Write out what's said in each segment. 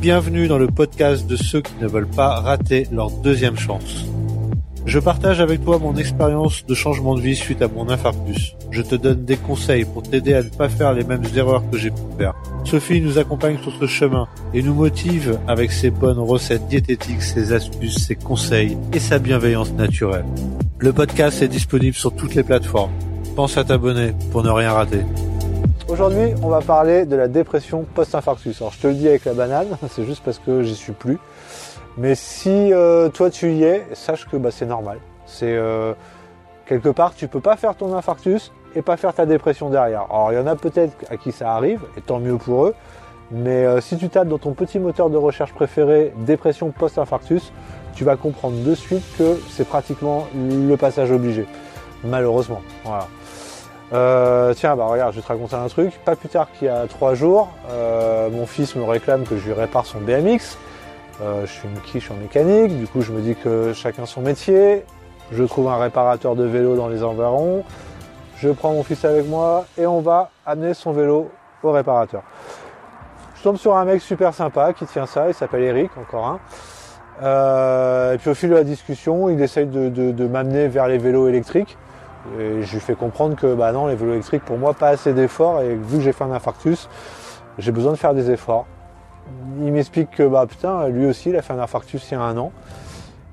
Bienvenue dans le podcast de ceux qui ne veulent pas rater leur deuxième chance. Je partage avec toi mon expérience de changement de vie suite à mon infarctus. Je te donne des conseils pour t'aider à ne pas faire les mêmes erreurs que j'ai pu faire. Sophie nous accompagne sur ce chemin et nous motive avec ses bonnes recettes diététiques, ses astuces, ses conseils et sa bienveillance naturelle. Le podcast est disponible sur toutes les plateformes. Pense à t'abonner pour ne rien rater. Aujourd'hui, on va parler de la dépression post-infarctus. Alors, je te le dis avec la banane, c'est juste parce que j'y suis plus. Mais si euh, toi tu y es, sache que bah, c'est normal. C'est euh, quelque part, tu peux pas faire ton infarctus et pas faire ta dépression derrière. Alors, il y en a peut-être à qui ça arrive, et tant mieux pour eux. Mais euh, si tu tapes dans ton petit moteur de recherche préféré dépression post-infarctus, tu vas comprendre de suite que c'est pratiquement le passage obligé. Malheureusement. Voilà. Euh, tiens, bah regarde, je vais te raconter un truc. Pas plus tard qu'il y a trois jours, euh, mon fils me réclame que je lui répare son BMX. Euh, je suis une quiche en mécanique, du coup je me dis que chacun son métier. Je trouve un réparateur de vélo dans les environs. Je prends mon fils avec moi et on va amener son vélo au réparateur. Je tombe sur un mec super sympa qui tient ça, il s'appelle Eric, encore un. Euh, et puis au fil de la discussion, il essaye de, m'amener vers les vélos électriques. Et je lui fais comprendre que bah non, les vélos électriques pour moi pas assez d'efforts et vu que j'ai fait un infarctus, j'ai besoin de faire des efforts. Il m'explique que bah putain, lui aussi il a fait un infarctus il y a un an.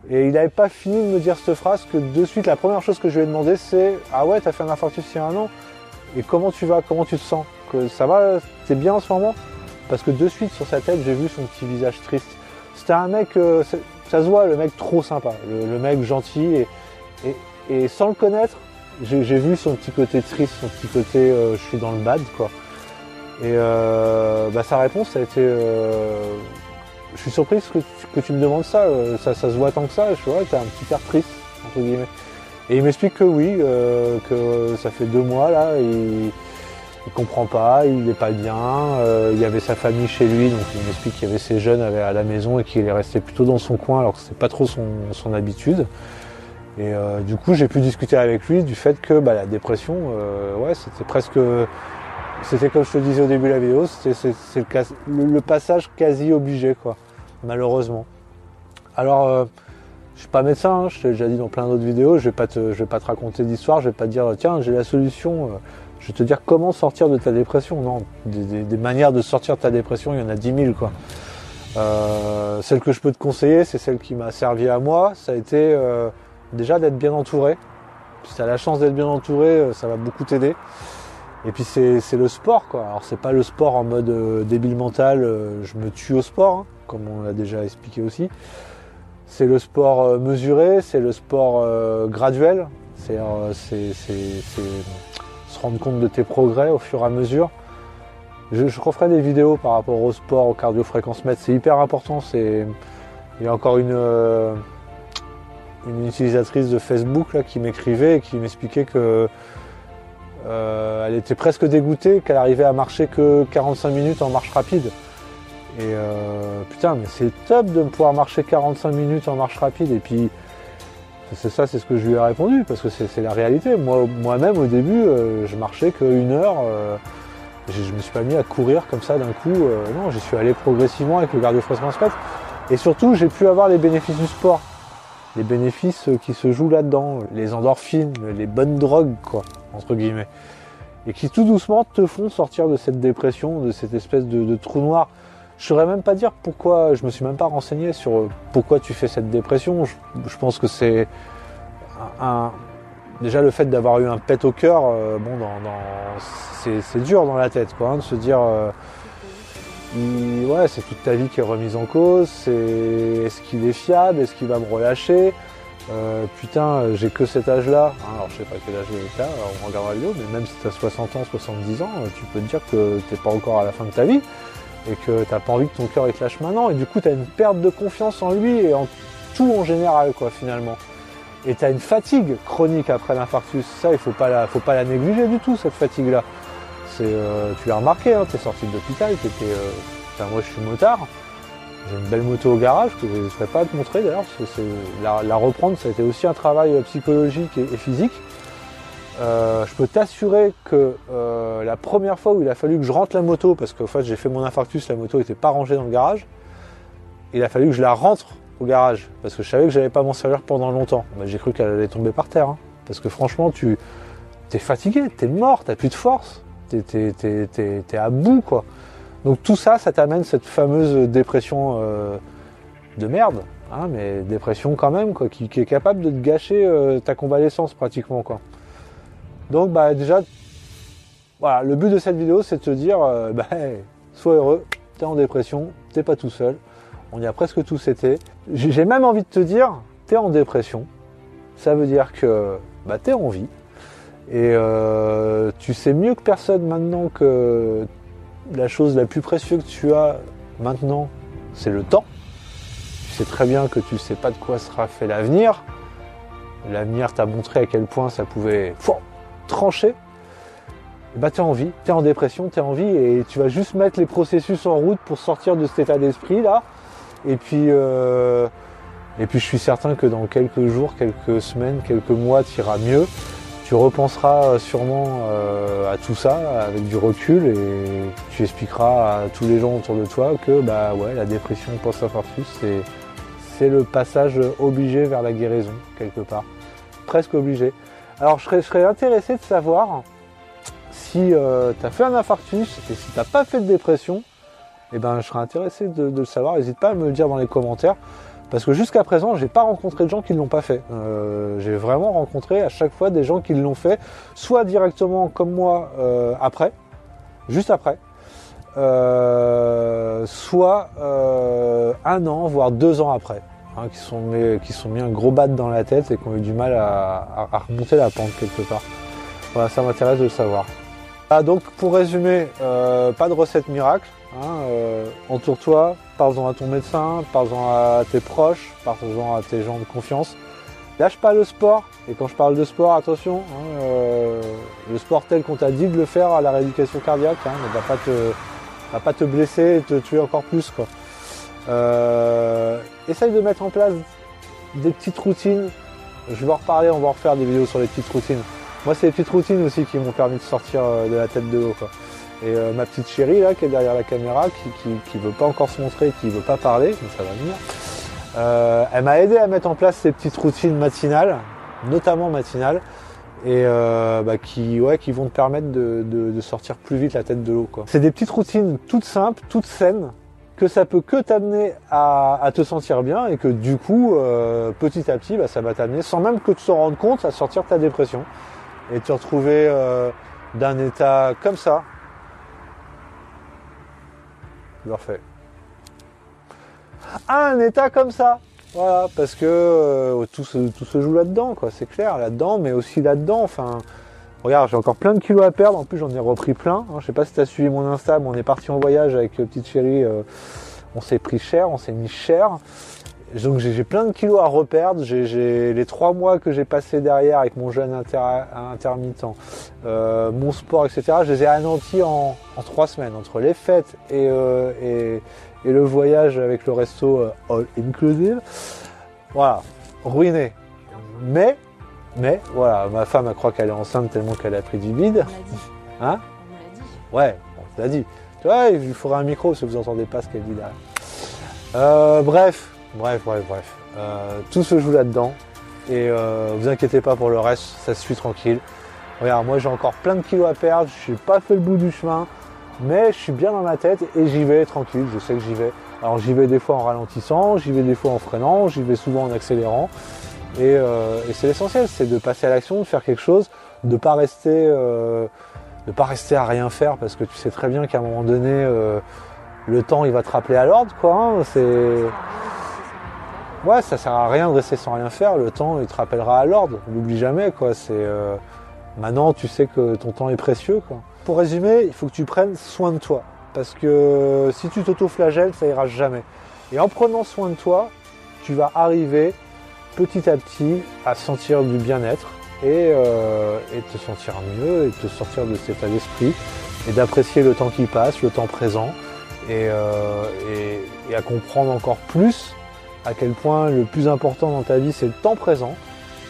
Et il n'avait pas fini de me dire cette phrase que de suite la première chose que je lui ai demandé c'est Ah ouais t'as fait un infarctus il y a un an Et comment tu vas? Comment tu te sens? Que Ça va? T'es bien en ce moment Parce que de suite sur sa tête j'ai vu son petit visage triste. C'était un mec, euh, ça se voit, le mec trop sympa, le, mec gentil et sans le connaître, j'ai vu son petit côté triste, son petit côté euh, je suis dans le bad quoi. Et euh, bah, sa réponse a été euh, je suis surprise que tu, tu me demandes ça, euh, ça, ça se voit tant que ça, je vois t'as un petit air triste entre guillemets. Et il m'explique que oui, euh, que ça fait deux mois là, il, il comprend pas, il n'est pas bien, il y avait sa famille chez lui, donc il m'explique qu'il y avait ses jeunes à la maison et qu'il est resté plutôt dans son coin alors que c'est pas trop son, son habitude. Et euh, du coup, j'ai pu discuter avec lui du fait que bah, la dépression, euh, ouais, c'était presque, c'était comme je te disais au début de la vidéo, c'est, le, le- le passage quasi obligé, quoi, malheureusement. Alors, euh, je suis pas médecin, hein, je t'ai déjà dit dans plein d'autres vidéos, je vais pas te, je vais pas te raconter d'histoire, je vais pas te dire tiens j'ai la solution, euh, je vais te dire comment sortir de ta dépression. Non, des, des- des manières de sortir de ta dépression, il y en a 10 000 quoi. Euh, celle que je peux te conseiller, c'est celle qui m'a servi à moi. Ça a été euh, déjà d'être bien entouré. Si tu as la chance d'être bien entouré, euh, ça va beaucoup t'aider. Et puis c'est le sport quoi. Alors c'est pas le sport en mode euh, débile mental, euh, je me tue au sport, hein, comme on l'a déjà expliqué aussi. C'est le sport mesuré, c'est le sport graduel. C'est se rendre compte de tes progrès au fur et à mesure. Je, je referai des vidéos par rapport au sport, au cardio-fréquence mètre. C'est hyper important. Il y a encore une une utilisatrice de Facebook qui m'écrivait et qui m'expliquait que euh, elle était presque dégoûtée qu'elle arrivait à marcher que 45 minutes en marche rapide. Et euh, putain, mais c'est top de pouvoir marcher 45 minutes en marche rapide. Et puis, c'est ça, c'est ce que je lui ai répondu, parce que c'est la réalité. Moi, moi-même, au début, euh, je marchais qu'une heure. je, je me suis pas mis à courir comme ça d'un coup. non, j'y suis allé progressivement avec le cardio-fréquence. Et surtout, j'ai pu avoir les bénéfices du sport. Les bénéfices euh, qui se jouent là-dedans. Les endorphines, les bonnes drogues, quoi, entre guillemets. Et qui tout doucement te font sortir de cette dépression, de cette espèce de, trou noir. Je saurais même pas dire pourquoi, je me suis même pas renseigné sur euh, pourquoi tu fais cette dépression. Je, pense que c'est un, déjà le fait d'avoir eu un pet au cœur, euh, bon, dans, dans- c'est, dur dans la tête, quoi, hein, de se dire, euh, ouais, c'est toute ta vie qui est remise en cause. C'est est-ce qu'il est fiable, est-ce qu'il va me relâcher? Euh, Putain, j'ai que cet âge-là. Hein, alors je sais pas quel âge t'as, on regardera la vidéo, mais même si t'as 60 ans, 70 ans, euh, tu peux te dire que t'es pas encore à la fin de ta vie et que t'as pas envie que ton cœur te lâche maintenant. Et du coup, t'as une perte de confiance en lui et en tout en général, quoi, finalement. Et t'as une fatigue chronique après l'infarctus. Ça, il faut pas faut pas la négliger du tout, cette fatigue-là. Euh, tu l'as remarqué, hein, t'es sorti de l'hôpital, euh, enfin, moi je suis motard. J'ai une belle moto au garage que je ne serais pas à te montrer d'ailleurs, parce que la, reprendre, ça a été aussi un travail euh, psychologique et, physique. Je peux t'assurer que la première fois où il a fallu que je rentre la moto, parce qu'en fait j'ai fait mon infarctus, la moto n'était pas rangée dans le garage, il a fallu que je la rentre au garage parce que je savais que j'allais pas m'en servir pendant longtemps. Bah, j'ai cru qu'elle allait tomber par terre. hein. parce que franchement, tu es fatigué, t'es mort, t'as plus de force, t'es à bout quoi. Donc tout ça, ça t'amène cette fameuse dépression euh, de merde, hein, mais dépression quand même quoi, qui, est capable de te gâcher euh, ta convalescence pratiquement quoi. Donc bah déjà, voilà, le but de cette vidéo, c'est de te dire, euh, bah, sois heureux, t'es en dépression, t'es pas tout seul. On y a presque tous été. J'ai j'ai même envie de te dire, t'es en dépression. Ça veut dire que bah, t'es en vie. Et euh, tu sais mieux que personne maintenant que la chose la plus précieuse que tu as maintenant, c'est le temps. Tu sais très bien que tu sais pas de quoi sera fait l'avenir. L'avenir t'a montré à quel point ça pouvait trancher. Et bah t'es en vie, t'es en dépression, t'es en vie et tu vas juste mettre les processus en route pour sortir de cet état d'esprit là. Et puis, euh, et puis je suis certain que dans quelques jours, quelques semaines, quelques mois, tu iras mieux. Tu repenseras sûrement euh, à tout ça avec du recul et tu expliqueras à tous les gens autour de toi que bah ouais, la dépression post-infarctus, c'est c'est le passage obligé vers la guérison quelque part, presque obligé. Alors je serais, intéressé de savoir si tu as fait un infarctus et si t'as pas fait de dépression, eh ben, je serais intéressé de, de le savoir. N'hésite pas à me le dire dans les commentaires. Parce que jusqu'à présent, j'ai pas rencontré de gens qui ne l'ont pas fait. Euh, j'ai vraiment rencontré à chaque fois des gens qui l'ont fait, soit directement comme moi euh, après, juste après, euh, soit un an, voire deux ans après, hein, qui sont mis, qui sont mis un gros bat dans la tête et qui ont eu du mal à, à- à remonter la pente quelque part. Voilà, ça m'intéresse de le savoir. Ah, donc pour résumer, euh, pas de recette miracle. Hein, euh, Entoure-toi, parle-en à ton médecin, parle-en à tes proches, parle-en à tes gens de confiance. Lâche pas le sport. Et quand je parle de sport, attention, hein, euh, le sport tel qu'on t'a dit de le faire à la rééducation cardiaque, hein, ne va pas te, blesser et te tuer encore plus. Essaye de mettre en place des petites routines. Je vais en reparler, on va en refaire des vidéos sur les petites routines. Moi, c'est les petites routines aussi qui m'ont permis de sortir euh, de la tête de l'eau. Et euh, ma petite chérie là, qui est derrière la caméra, qui, qui, qui veut pas encore se montrer, qui veut pas parler, mais ça va venir. euh, elle m'a aidé à mettre en place ces petites routines matinales, notamment matinales, et euh, bah, qui, ouais, qui vont te permettre de, de- de sortir plus vite la tête de l'eau. C'est des petites routines toutes simples, toutes saines, que ça peut que t'amener à, à te sentir bien et que du coup, euh, petit à petit, bah, ça va t'amener, sans même que tu t'en rendes compte, à sortir de ta dépression et te retrouver euh, d'un état comme ça. Refais. À un état comme ça. Voilà, parce que euh, tout, se, tout se joue là-dedans, quoi, c'est clair, là-dedans, mais aussi là-dedans, enfin. Regarde, j'ai encore plein de kilos à perdre, en plus j'en ai repris plein. hein. Je sais pas si tu as suivi mon Insta, mais on est parti en voyage avec euh, petite chérie, euh, on s'est pris cher, on s'est mis cher. Donc j'ai plein de kilos à reperdre. J'ai- les trois mois que j'ai passé derrière avec mon jeûne inter- intermittent, euh, mon sport, etc. Je les ai anéantis en, en trois semaines entre les fêtes et, euh, et, et le voyage avec le resto euh, all inclusive. Voilà, ruiné. Mais, mais voilà, ma femme elle croit qu'elle est enceinte tellement qu'elle a pris du bide. On l'a dit. Hein On l'a dit. Ouais, on l'a dit. Tu vois, il lui faudra un micro si vous entendez pas ce qu'elle dit derrière. Euh, bref, bref, bref, bref. Euh, tout se joue là-dedans. Et euh, vous inquiétez pas pour le reste, ça se suit tranquille. Regarde, moi j'ai encore plein de kilos à perdre, je suis pas fait le bout du chemin, mais je suis bien dans ma tête et j'y vais tranquille, je sais que j'y vais. Alors j'y vais des fois en ralentissant, j'y vais des fois en freinant, j'y vais souvent en accélérant. Et, euh, et c'est l'essentiel, c'est de passer à l'action, de faire quelque chose, de pas rester, euh, de pas rester à rien faire parce que tu sais très bien qu'à un moment donné, euh, le temps il va te rappeler à l'ordre, quoi. hein. c'est Ouais, ça sert à rien de rester sans rien faire. Le temps, il te rappellera à l'ordre. N'oublie jamais, quoi. C'est euh, maintenant, tu sais que ton temps est précieux, quoi. Pour résumer, il faut que tu prennes soin de toi, parce que si tu t'auto-flagelles, ça ira jamais. Et en prenant soin de toi, tu vas arriver petit à petit à sentir du bien-être et, euh, te sentir mieux et te sortir de cet état d'esprit et d'apprécier le temps qui passe, le temps présent et, euh, à comprendre encore plus à quel point le plus important dans ta vie c'est le temps présent.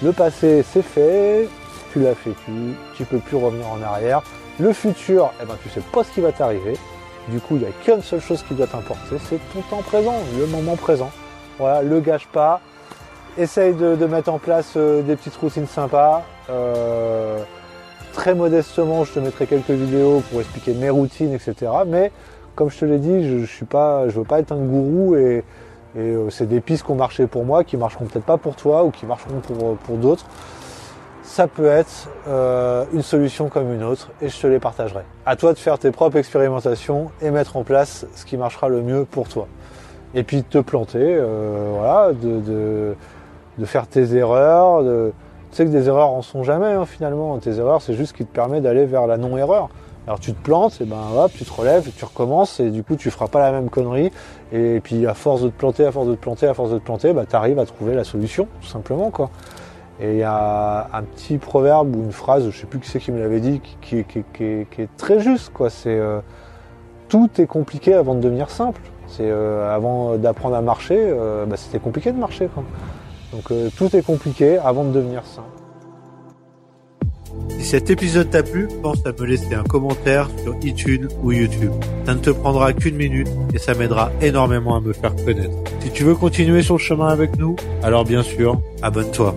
Le passé c'est fait, tu l'as fait tu, tu peux plus revenir en arrière. Le futur, eh ben, tu sais pas ce qui va t'arriver. Du coup, il n'y a qu'une seule chose qui doit t'importer, c'est ton temps présent, le moment présent. Voilà, le gâche pas. Essaye de, mettre en place euh, des petites routines sympas. Euh, très modestement, je te mettrai quelques vidéos pour expliquer mes routines, etc. Mais comme je te l'ai dit, je, je suis pas, je veux pas être un gourou et, euh, c'est des pistes qui ont marché pour moi, qui marcheront peut-être pas pour toi ou qui marcheront pour, pour d'autres ça peut être euh, une solution comme une autre et je te les partagerai. À toi de faire tes propres expérimentations et mettre en place ce qui marchera le mieux pour toi. Et puis de te planter, euh, voilà, de, de, faire tes erreurs. De... Tu sais que des erreurs en sont jamais hein, finalement. Tes erreurs, c'est juste ce qui te permet d'aller vers la non-erreur. Alors tu te plantes, et ben hop, tu te relèves, tu recommences et du coup tu feras pas la même connerie. Et puis à force de te planter, à force de te planter, à force de te planter, bah, tu arrives à trouver la solution, tout simplement quoi. Et il y a un petit proverbe ou une phrase, je sais plus qui c'est qui me l'avait dit, qui, est très juste. Quoi. C'est euh, tout est compliqué avant de devenir simple. C'est euh, avant d'apprendre à marcher, euh, bah, c'était compliqué de marcher. Donc tout est compliqué avant de devenir simple. Si cet épisode t'a plu, pense à me laisser un commentaire sur iTunes ou YouTube. Ça ne te prendra qu'une minute et ça m'aidera énormément à me faire connaître. Si tu veux continuer sur le chemin avec nous, alors bien sûr, abonne-toi.